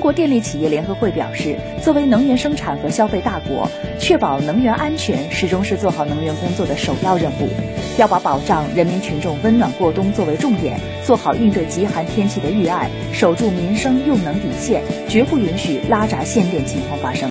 中国电力企业联合会表示，作为能源生产和消费大国，确保能源安全始终是做好能源工作的首要任务。要把保障人民群众温暖过冬作为重点，做好应对极寒天气的预案，守住民生用能底线，绝不允许拉闸限电情况发生。